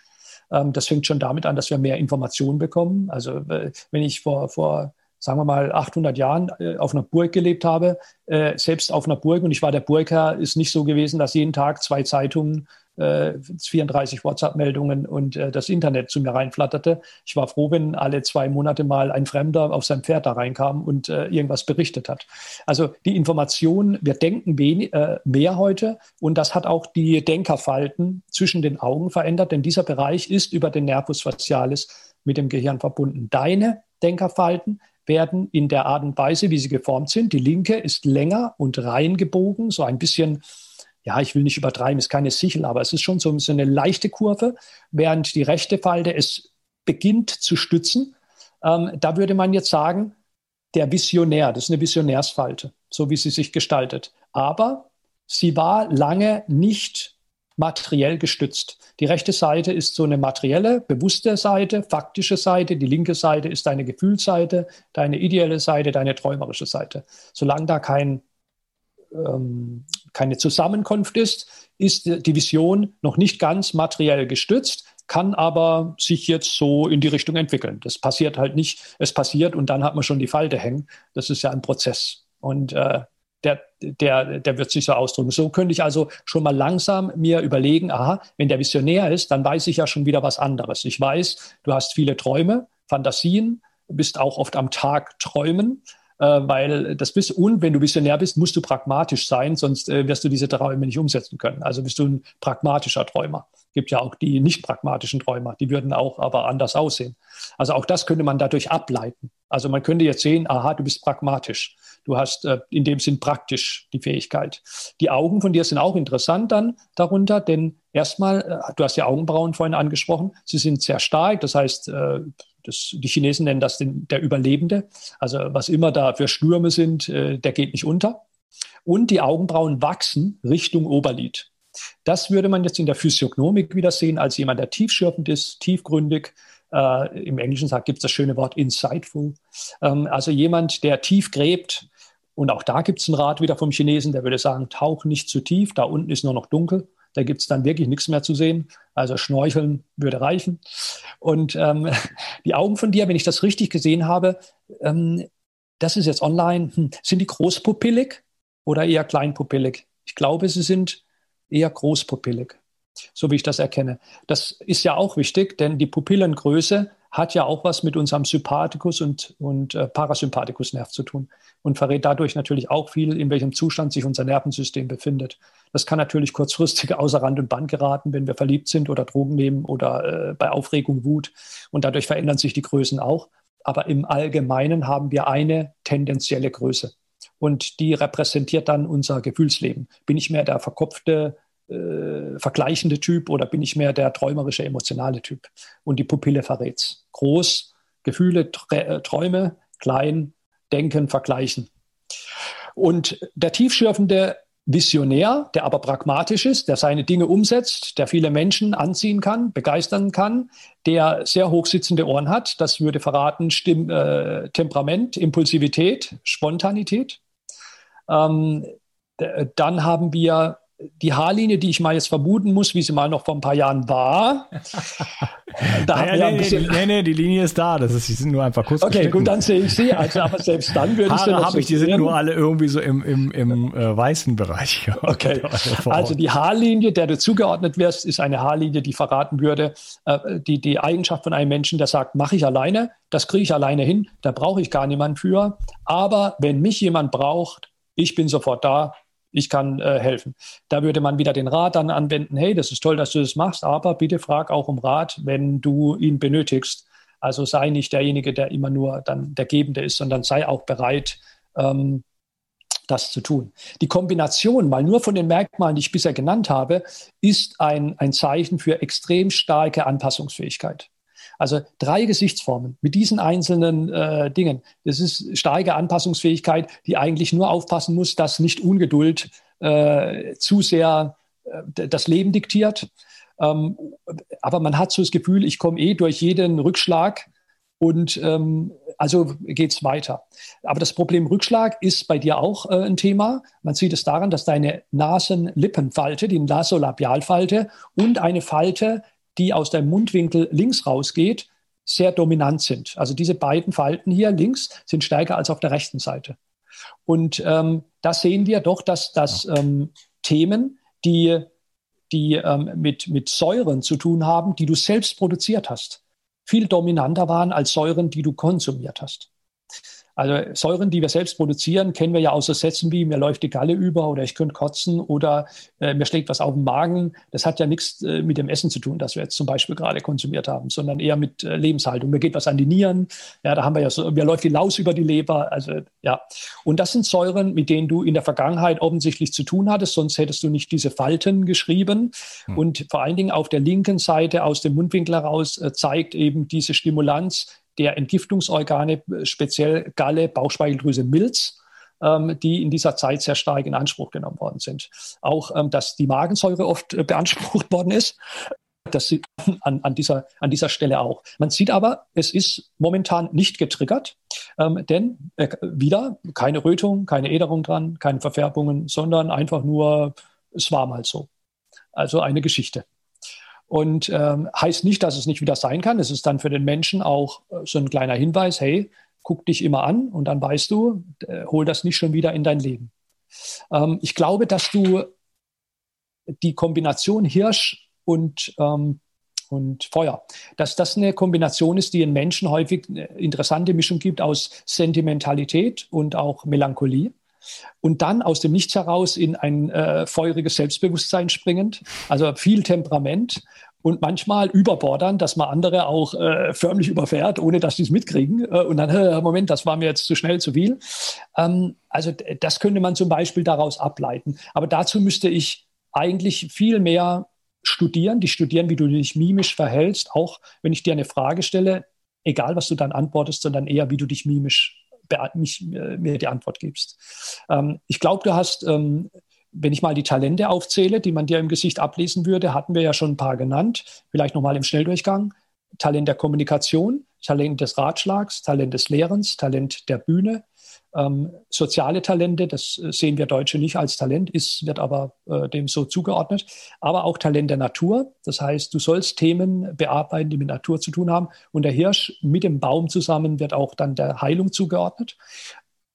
Speaker 3: Ähm, das fängt schon damit an, dass wir mehr Informationen bekommen. Also äh, wenn ich vor, vor sagen wir mal 800 Jahren äh, auf einer Burg gelebt habe, äh, selbst auf einer Burg und ich war der Burgherr, ist nicht so gewesen, dass jeden Tag zwei Zeitungen 34 äh, WhatsApp-Meldungen und äh, das Internet zu mir reinflatterte. Ich war froh, wenn alle zwei Monate mal ein Fremder auf sein Pferd da reinkam und äh, irgendwas berichtet hat. Also die Information, wir denken wenig, äh, mehr heute und das hat auch die Denkerfalten zwischen den Augen verändert, denn dieser Bereich ist über den Nervus facialis mit dem Gehirn verbunden. Deine Denkerfalten werden in der Art und Weise, wie sie geformt sind. Die linke ist länger und rein gebogen, so ein bisschen ja, ich will nicht übertreiben, ist keine Sichel, aber es ist schon so, so eine leichte Kurve, während die rechte Falte es beginnt zu stützen. Ähm, da würde man jetzt sagen, der Visionär, das ist eine Visionärsfalte, so wie sie sich gestaltet. Aber sie war lange nicht materiell gestützt. Die rechte Seite ist so eine materielle, bewusste Seite, faktische Seite. Die linke Seite ist deine Gefühlsseite, deine ideelle Seite, deine träumerische Seite. Solange da kein ähm, keine Zusammenkunft ist, ist die Vision noch nicht ganz materiell gestützt, kann aber sich jetzt so in die Richtung entwickeln. Das passiert halt nicht, es passiert und dann hat man schon die Falte hängen. Das ist ja ein Prozess. Und äh, der, der, der wird sich so ausdrücken. So könnte ich also schon mal langsam mir überlegen, aha, wenn der Visionär ist, dann weiß ich ja schon wieder was anderes. Ich weiß, du hast viele Träume, Fantasien, bist auch oft am Tag träumen weil das bist und wenn du Visionär bist, musst du pragmatisch sein, sonst äh, wirst du diese Träume nicht umsetzen können. Also bist du ein pragmatischer Träumer. Gibt ja auch die nicht pragmatischen Träumer, die würden auch aber anders aussehen. Also auch das könnte man dadurch ableiten. Also man könnte jetzt sehen, aha, du bist pragmatisch. Du hast äh, in dem Sinn praktisch die Fähigkeit. Die Augen von dir sind auch interessant dann darunter, denn erstmal, äh, du hast die Augenbrauen vorhin angesprochen, sie sind sehr stark. Das heißt, äh, das, die Chinesen nennen das den, der Überlebende. Also was immer da für Stürme sind, äh, der geht nicht unter. Und die Augenbrauen wachsen Richtung Oberlid. Das würde man jetzt in der Physiognomik wieder sehen, als jemand, der tiefschürfend ist, tiefgründig. Äh, Im Englischen gibt es das schöne Wort insightful. Ähm, also jemand, der tief gräbt. Und auch da gibt es einen Rat wieder vom Chinesen, der würde sagen, tauch nicht zu tief, da unten ist nur noch dunkel. Da gibt es dann wirklich nichts mehr zu sehen. Also Schnorcheln würde reichen. Und ähm, [LAUGHS] die Augen von dir, wenn ich das richtig gesehen habe, ähm, das ist jetzt online, hm, sind die großpupillig oder eher kleinpupillig? Ich glaube, sie sind eher großpupillig, so wie ich das erkenne. Das ist ja auch wichtig, denn die Pupillengröße hat ja auch was mit unserem Sympathikus und, und äh, Parasympathikusnerv zu tun und verrät dadurch natürlich auch viel, in welchem Zustand sich unser Nervensystem befindet. Das kann natürlich kurzfristig [LAUGHS] außer Rand und Band geraten, wenn wir verliebt sind oder Drogen nehmen oder äh, bei Aufregung, Wut. Und dadurch verändern sich die Größen auch. Aber im Allgemeinen haben wir eine tendenzielle Größe. Und die repräsentiert dann unser Gefühlsleben. Bin ich mehr der verkopfte, äh, vergleichende Typ oder bin ich mehr der träumerische, emotionale Typ? Und die Pupille verrät's. Groß, Gefühle, äh, Träume, klein, Denken, Vergleichen. Und der tiefschürfende Visionär, der aber pragmatisch ist, der seine Dinge umsetzt, der viele Menschen anziehen kann, begeistern kann, der sehr hochsitzende Ohren hat, das würde verraten Stimm, äh, Temperament, Impulsivität, Spontanität. Ähm, dann haben wir die Haarlinie, die ich mal jetzt vermuten muss, wie sie mal noch vor ein paar Jahren war. [LAUGHS]
Speaker 2: da naja, nee, ein bisschen nee, nee, die Linie ist da. Das ist, die sind nur einfach kurz
Speaker 3: Okay, gut, dann sehe ich sie. Also, aber selbst dann würde
Speaker 2: Haare ich habe ich, die sind nur alle irgendwie so im, im, im äh, weißen Bereich. [LAUGHS]
Speaker 3: Okay, also die Haarlinie, der du zugeordnet wirst, ist eine Haarlinie, die verraten würde, äh, die, die Eigenschaft von einem Menschen, der sagt, mache ich alleine, das kriege ich alleine hin, da brauche ich gar niemanden für. Aber wenn mich jemand braucht, ich bin sofort da, ich kann äh, helfen. Da würde man wieder den Rat dann anwenden, hey, das ist toll, dass du das machst, aber bitte frag auch um Rat, wenn du ihn benötigst. Also sei nicht derjenige, der immer nur dann der Gebende ist, sondern sei auch bereit, ähm, das zu tun. Die Kombination, mal nur von den Merkmalen, die ich bisher genannt habe, ist ein, ein Zeichen für extrem starke Anpassungsfähigkeit. Also drei Gesichtsformen mit diesen einzelnen äh, Dingen. Das ist starke Anpassungsfähigkeit, die eigentlich nur aufpassen muss, dass nicht Ungeduld äh, zu sehr äh, das Leben diktiert. Ähm, aber man hat so das Gefühl, ich komme eh durch jeden Rückschlag und ähm, also geht es weiter. Aber das Problem Rückschlag ist bei dir auch äh, ein Thema. Man sieht es daran, dass deine Nasenlippenfalte, die Nasolabialfalte und eine Falte die aus dem Mundwinkel links rausgeht, sehr dominant sind. Also diese beiden Falten hier links sind stärker als auf der rechten Seite. Und ähm, da sehen wir doch, dass, dass ähm, Themen, die, die ähm, mit, mit Säuren zu tun haben, die du selbst produziert hast, viel dominanter waren als Säuren, die du konsumiert hast. Also Säuren, die wir selbst produzieren, kennen wir ja aus so Sätzen wie mir läuft die Galle über oder ich könnte kotzen oder äh, mir schlägt was auf den Magen. Das hat ja nichts äh, mit dem Essen zu tun, das wir jetzt zum Beispiel gerade konsumiert haben, sondern eher mit äh, Lebenshaltung. Mir geht was an die Nieren. Ja, da haben wir ja so, mir läuft die Laus über die Leber. Also ja. Und das sind Säuren, mit denen du in der Vergangenheit offensichtlich zu tun hattest, sonst hättest du nicht diese Falten geschrieben. Hm. Und vor allen Dingen auf der linken Seite aus dem Mundwinkel heraus äh, zeigt eben diese Stimulanz der Entgiftungsorgane, speziell Galle, Bauchspeicheldrüse, Milz, ähm, die in dieser Zeit sehr stark in Anspruch genommen worden sind. Auch, ähm, dass die Magensäure oft äh, beansprucht [LAUGHS] worden ist. Das sieht an, an, dieser, an dieser Stelle auch. Man sieht aber, es ist momentan nicht getriggert, ähm, denn äh, wieder keine Rötung, keine Äderung dran, keine Verfärbungen, sondern einfach nur, es war mal so. Also eine Geschichte. Und ähm, heißt nicht, dass es nicht wieder sein kann. Es ist dann für den Menschen auch äh, so ein kleiner Hinweis, hey, guck dich immer an und dann weißt du, äh, hol das nicht schon wieder in dein Leben. Ähm, ich glaube, dass du die Kombination Hirsch und, ähm, und Feuer, dass das eine Kombination ist, die in Menschen häufig eine interessante Mischung gibt aus Sentimentalität und auch Melancholie und dann aus dem Nichts heraus in ein äh, feuriges Selbstbewusstsein springend, also viel Temperament und manchmal überbordern, dass man andere auch äh, förmlich überfährt, ohne dass die es mitkriegen. Äh, und dann, äh, Moment, das war mir jetzt zu schnell, zu viel. Ähm, also das könnte man zum Beispiel daraus ableiten. Aber dazu müsste ich eigentlich viel mehr studieren, die studieren, wie du dich mimisch verhältst, auch wenn ich dir eine Frage stelle, egal was du dann antwortest, sondern eher, wie du dich mimisch mich, äh, mir die Antwort gibst. Ähm, ich glaube, du hast, ähm, wenn ich mal die Talente aufzähle, die man dir im Gesicht ablesen würde, hatten wir ja schon ein paar genannt, vielleicht nochmal im Schnelldurchgang. Talent der Kommunikation, Talent des Ratschlags, Talent des Lehrens, Talent der Bühne, ähm, soziale Talente, das äh, sehen wir Deutsche nicht als Talent, ist, wird aber äh, dem so zugeordnet, aber auch Talent der Natur. Das heißt, du sollst Themen bearbeiten, die mit Natur zu tun haben. Und der Hirsch mit dem Baum zusammen wird auch dann der Heilung zugeordnet.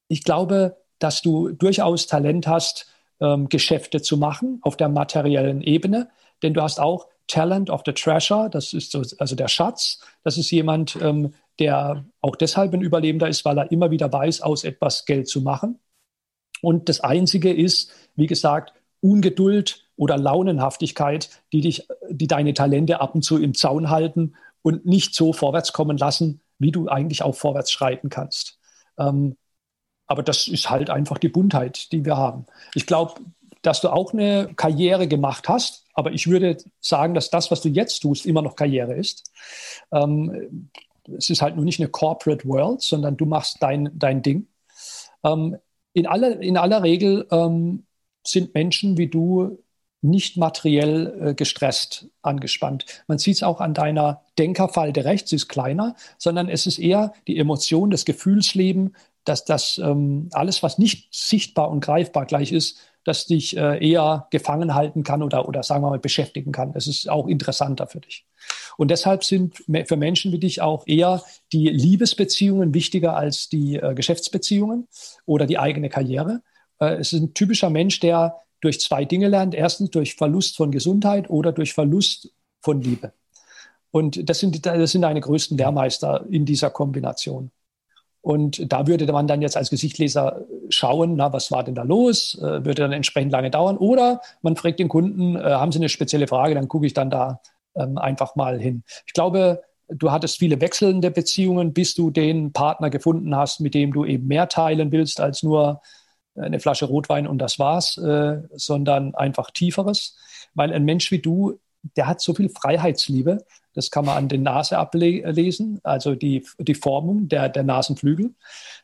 Speaker 3: Ich glaube, dass du durchaus Talent hast, ähm, Geschäfte zu machen auf der materiellen Ebene, denn du hast auch Talent of the Treasure, das ist so, also der Schatz. Das ist jemand, ähm, der auch deshalb ein Überlebender ist, weil er immer wieder weiß, aus etwas Geld zu machen. Und das Einzige ist, wie gesagt, Ungeduld oder Launenhaftigkeit, die dich, die deine Talente ab und zu im Zaun halten und nicht so vorwärts kommen lassen, wie du eigentlich auch vorwärts schreiten kannst. Ähm, aber das ist halt einfach die Buntheit, die wir haben. Ich glaube, dass du auch eine Karriere gemacht hast, aber ich würde sagen, dass das, was du jetzt tust, immer noch Karriere ist. Ähm, es ist halt nur nicht eine Corporate World, sondern du machst dein, dein Ding. Ähm, in, aller, in aller Regel ähm, sind Menschen wie du nicht materiell äh, gestresst, angespannt. Man sieht es auch an deiner Denkerfalte rechts, sie ist kleiner, sondern es ist eher die Emotion, das Gefühlsleben, dass das ähm, alles, was nicht sichtbar und greifbar gleich ist, dass dich äh, eher gefangen halten kann oder, oder sagen wir mal beschäftigen kann. Es ist auch interessanter für dich. Und deshalb sind für Menschen wie dich auch eher die Liebesbeziehungen wichtiger als die äh, Geschäftsbeziehungen oder die eigene Karriere. Äh, es ist ein typischer Mensch, der durch zwei Dinge lernt. Erstens durch Verlust von Gesundheit oder durch Verlust von Liebe. Und das sind, das sind deine größten Lehrmeister in dieser Kombination. Und da würde man dann jetzt als Gesichtleser schauen, na, was war denn da los? Äh, würde dann entsprechend lange dauern. Oder man fragt den Kunden, äh, haben Sie eine spezielle Frage? Dann gucke ich dann da ähm, einfach mal hin. Ich glaube, du hattest viele wechselnde Beziehungen, bis du den Partner gefunden hast, mit dem du eben mehr teilen willst als nur eine Flasche Rotwein und das war's, äh, sondern einfach tieferes. Weil ein Mensch wie du, der hat so viel Freiheitsliebe, das kann man an der Nase ablesen, also die, die Formung der, der Nasenflügel.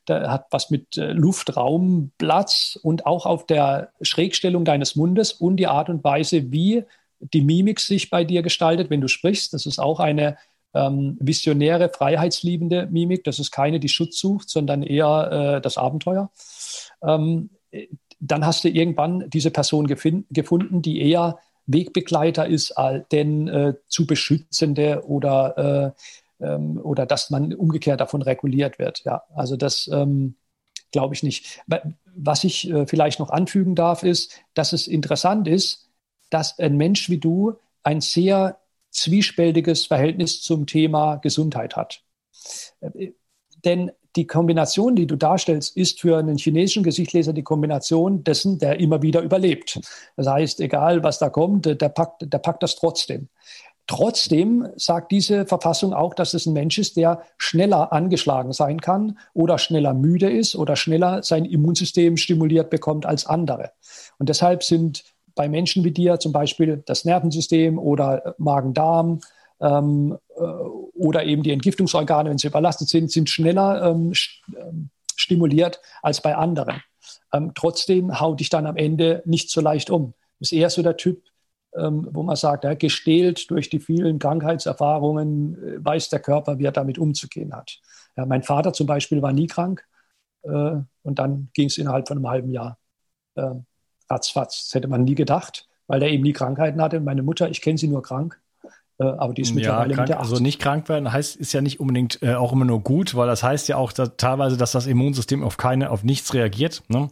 Speaker 3: Der hat was mit äh, Luft, Raum, Platz und auch auf der Schrägstellung deines Mundes und die Art und Weise, wie die Mimik sich bei dir gestaltet, wenn du sprichst. Das ist auch eine ähm, visionäre, freiheitsliebende Mimik. Das ist keine, die Schutz sucht, sondern eher äh, das Abenteuer. Ähm, dann hast du irgendwann diese Person gefunden, die eher Wegbegleiter ist, denn äh, zu beschützende oder, äh, ähm, oder dass man umgekehrt davon reguliert wird. Ja, also das ähm, glaube ich nicht. Was ich äh, vielleicht noch anfügen darf, ist, dass es interessant ist, dass ein Mensch wie du ein sehr zwiespältiges Verhältnis zum Thema Gesundheit hat. Äh, denn die Kombination, die du darstellst, ist für einen chinesischen Gesichtleser die Kombination dessen, der immer wieder überlebt. Das heißt, egal was da kommt, der packt, der packt das trotzdem. Trotzdem sagt diese Verfassung auch, dass es ein Mensch ist, der schneller angeschlagen sein kann oder schneller müde ist oder schneller sein Immunsystem stimuliert bekommt als andere. Und deshalb sind bei Menschen wie dir zum Beispiel das Nervensystem oder Magen-Darm ähm, äh, oder eben die Entgiftungsorgane, wenn sie überlastet sind, sind schneller ähm, ähm, stimuliert als bei anderen. Ähm, trotzdem haut dich dann am Ende nicht so leicht um. Das ist eher so der Typ, ähm, wo man sagt, ja, gestählt durch die vielen Krankheitserfahrungen äh, weiß der Körper, wie er damit umzugehen hat. Ja, mein Vater zum Beispiel war nie krank äh, und dann ging es innerhalb von einem halben Jahr äh, ratzfatz. Das hätte man nie gedacht, weil er eben nie Krankheiten hatte. Meine Mutter, ich kenne sie nur krank. Äh, aber die ist mittlerweile
Speaker 2: ja, krank,
Speaker 3: mit der
Speaker 2: Also nicht krank werden heißt, ist ja nicht unbedingt äh, auch immer nur gut, weil das heißt ja auch da, teilweise, dass das Immunsystem auf keine, auf nichts reagiert. Ne?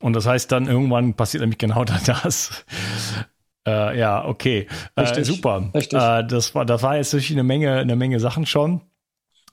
Speaker 2: Und das heißt dann irgendwann passiert nämlich genau [LAUGHS] das. Äh, ja, okay. Äh, Richtig. Äh, super. Richtig. Das war, das war jetzt natürlich eine Menge, eine Menge Sachen schon.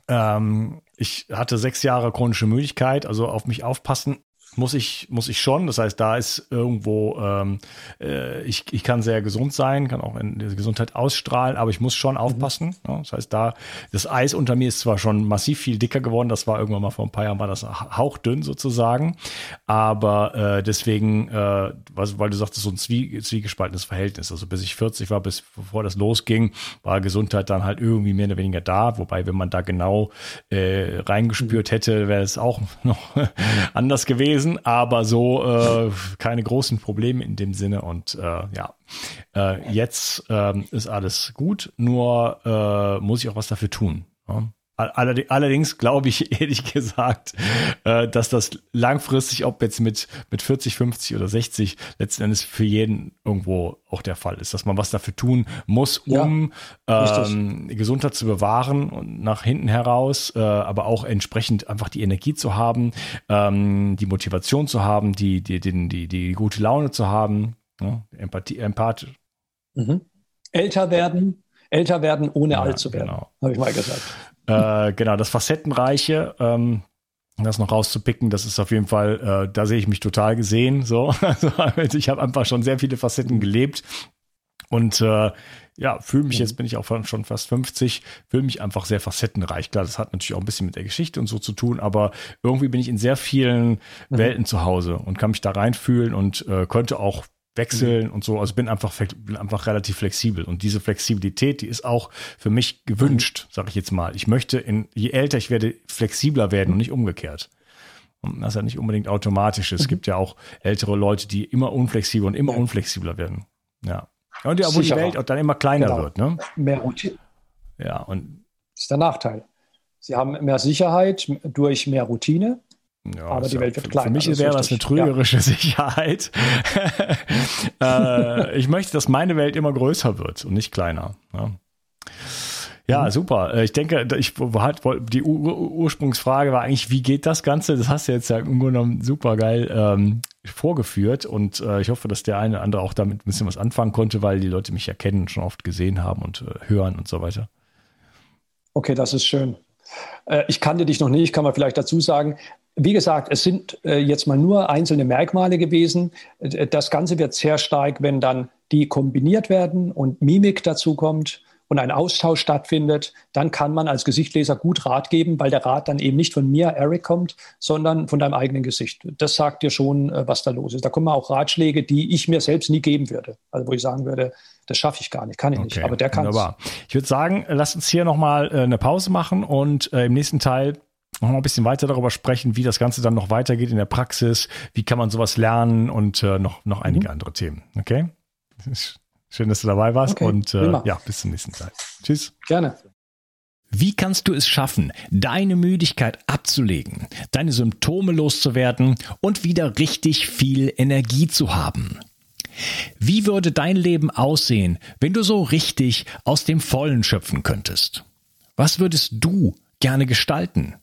Speaker 2: Ähm, ich hatte sechs Jahre chronische Müdigkeit, also auf mich aufpassen muss ich, muss ich schon. Das heißt, da ist irgendwo, ähm, äh, ich, ich kann sehr gesund sein, kann auch in diese Gesundheit ausstrahlen, aber ich muss schon aufpassen. Mhm. Ja, das heißt, da, das Eis unter mir ist zwar schon massiv viel dicker geworden, das war irgendwann mal vor ein paar Jahren, war das hauchdünn sozusagen. Aber äh, deswegen, äh, was, weil du sagtest, so ein Zwie zwiegespaltenes Verhältnis. Also bis ich 40 war, bis bevor das losging, war Gesundheit dann halt irgendwie mehr oder weniger da. Wobei, wenn man da genau äh, reingespürt mhm. hätte, wäre es auch [LAUGHS] noch anders gewesen gewesen, aber so äh, keine großen Probleme in dem Sinne. Und äh, ja, äh, jetzt äh, ist alles gut, nur äh, muss ich auch was dafür tun. Ja? Allerdings glaube ich [LAUGHS] ehrlich gesagt, äh, dass das langfristig, ob jetzt mit, mit 40, 50 oder 60, letzten Endes für jeden irgendwo auch der Fall ist, dass man was dafür tun muss, um ja, ähm, Gesundheit zu bewahren und nach hinten heraus, äh, aber auch entsprechend einfach die Energie zu haben, ähm, die Motivation zu haben, die, die, die, die, die gute Laune zu haben, ja, Empathie, empathisch.
Speaker 3: Mhm. Älter werden, älter werden, ohne ja, alt zu werden, genau. habe ich mal gesagt.
Speaker 4: Äh, genau, das Facettenreiche, ähm, das noch rauszupicken, das ist auf jeden Fall, äh, da sehe ich mich total gesehen. So, [LAUGHS] also, ich habe einfach schon sehr viele Facetten gelebt und äh, ja, fühle mich, jetzt bin ich auch schon fast 50, fühle mich einfach sehr facettenreich. Klar, das hat natürlich auch ein bisschen mit der Geschichte und so zu tun, aber irgendwie bin ich in sehr vielen mhm. Welten zu Hause und kann mich da reinfühlen und äh, könnte auch wechseln mhm. und so. Also bin einfach, bin einfach relativ flexibel. Und diese Flexibilität, die ist auch für mich gewünscht, sage ich jetzt mal. Ich möchte, in, je älter ich werde, flexibler werden und nicht umgekehrt. Und das ist ja nicht unbedingt automatisch. Es mhm. gibt ja auch ältere Leute, die immer unflexibler und immer ja. unflexibler werden. Ja. Und ja, wo die Welt auch dann immer kleiner genau. wird. Ne?
Speaker 3: Mehr Routine.
Speaker 4: Ja, und.
Speaker 3: Das ist der Nachteil. Sie haben mehr Sicherheit durch mehr Routine. Ja, aber die Welt wird kleiner.
Speaker 4: Für mich wäre das eine trügerische ja. [LAUGHS] Sicherheit. [LAUGHS] äh, ich möchte, dass meine Welt immer größer wird und nicht kleiner. Ja. Ja, mhm. super. Äh, ich denke, ich die Ur Ursprungsfrage war eigentlich, wie geht das Ganze? Das hast du jetzt ja im Grunde genommen super geil ähm, vorgeführt und äh, ich hoffe, dass der eine oder andere auch damit ein bisschen was anfangen konnte, weil die Leute mich ja kennen, schon oft gesehen haben und äh, hören und so weiter.
Speaker 3: Okay, das ist schön. Äh, ich kannte dich noch nicht, kann man vielleicht dazu sagen. Wie gesagt, es sind äh, jetzt mal nur einzelne Merkmale gewesen. Äh, das Ganze wird sehr stark, wenn dann die kombiniert werden und Mimik dazu kommt und ein Austausch stattfindet, dann kann man als Gesichtleser gut Rat geben, weil der Rat dann eben nicht von mir, Eric, kommt, sondern von deinem eigenen Gesicht. Das sagt dir schon, äh, was da los ist. Da kommen auch Ratschläge, die ich mir selbst nie geben würde. Also wo ich sagen würde, das schaffe ich gar nicht, kann ich okay, nicht. Aber der kann es.
Speaker 4: Ich würde sagen, lass uns hier nochmal äh, eine Pause machen und äh, im nächsten Teil noch mal ein bisschen weiter darüber sprechen, wie das Ganze dann noch weitergeht in der Praxis, wie kann man sowas lernen und noch, noch einige mhm. andere Themen. Okay? Schön, dass du dabei warst okay, und äh, ja, bis zum nächsten Mal. Tschüss.
Speaker 3: Gerne.
Speaker 2: Wie kannst du es schaffen, deine Müdigkeit abzulegen, deine Symptome loszuwerden und wieder richtig viel Energie zu haben? Wie würde dein Leben aussehen, wenn du so richtig aus dem Vollen schöpfen könntest? Was würdest du gerne gestalten?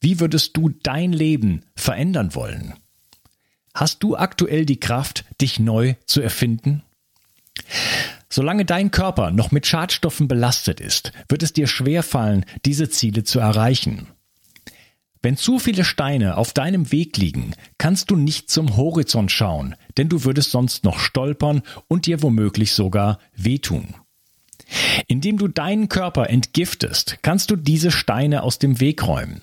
Speaker 2: Wie würdest du dein Leben verändern wollen? Hast du aktuell die Kraft, dich neu zu erfinden? Solange dein Körper noch mit Schadstoffen belastet ist, wird es dir schwerfallen, diese Ziele zu erreichen. Wenn zu viele Steine auf deinem Weg liegen, kannst du nicht zum Horizont schauen, denn du würdest sonst noch stolpern und dir womöglich sogar wehtun. Indem du deinen Körper entgiftest, kannst du diese Steine aus dem Weg räumen.